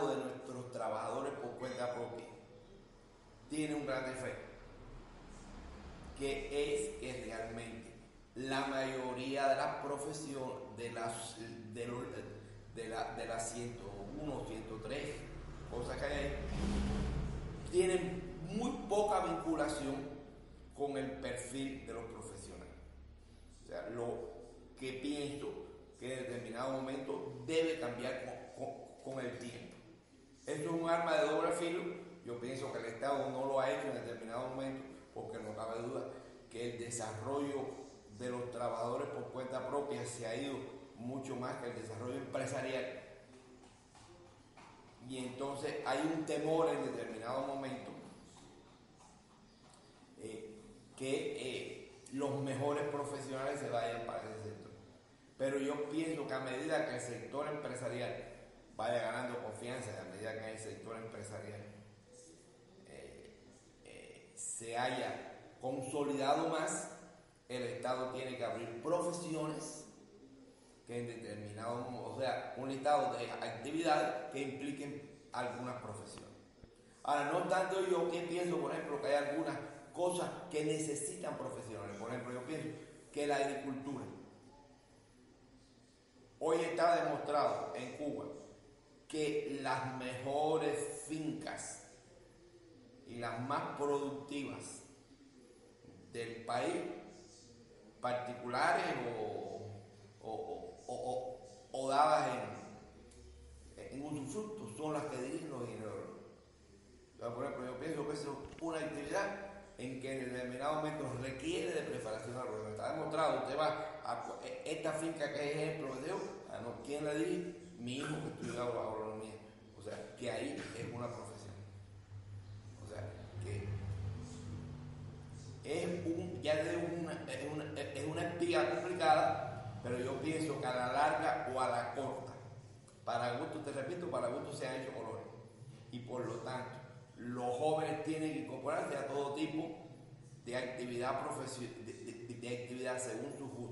De nuestros trabajadores por cuenta propia tiene un gran efecto, que es que realmente la mayoría de las profesiones, de las, de, de la, de las 101, 103 cosas que hay tienen muy poca vinculación con el perfil de los profesionales. O sea, lo que pienso que en determinado momento debe cambiar con el tiempo. Esto es un arma de doble filo. Yo pienso que el Estado no lo ha hecho en determinado momento porque no cabe duda que el desarrollo de los trabajadores por cuenta propia se ha ido mucho más que el desarrollo empresarial. Y entonces hay un temor en determinado momento eh, que eh, los mejores profesionales se vayan para ese sector. Pero yo pienso que a medida que el sector empresarial vaya ganando confianza, a medida que el sector empresarial eh, eh, se haya consolidado más, el Estado tiene que abrir profesiones que en determinado, o sea, un listado de actividades que impliquen algunas profesiones. Ahora, no tanto yo que pienso, por ejemplo, que hay algunas cosas que necesitan profesionales. Por ejemplo, yo pienso que la agricultura. Hoy está demostrado en Cuba que las mejores fincas y las más productivas del país, particulares o, o- o- o- dadas en, en usufructo, son las que dirigen los. Entonces, por ejemplo, yo pienso que es una actividad en que en determinado momento requiere de preparación agronomía. Está demostrado, usted va a e- esta finca que es ejemplo de Dios, Mi hijo que estudia agronomía. O sea, que ahí es una profesión. O sea, que es un, ya es una, es una, es una espía complicada, pero yo pienso que a la larga o a la corta, para gusto, te repito, para gusto se han hecho colores. Y por lo tanto, los jóvenes tienen que incorporarse a todo tipo de actividad de, de- de actividad según su gusto.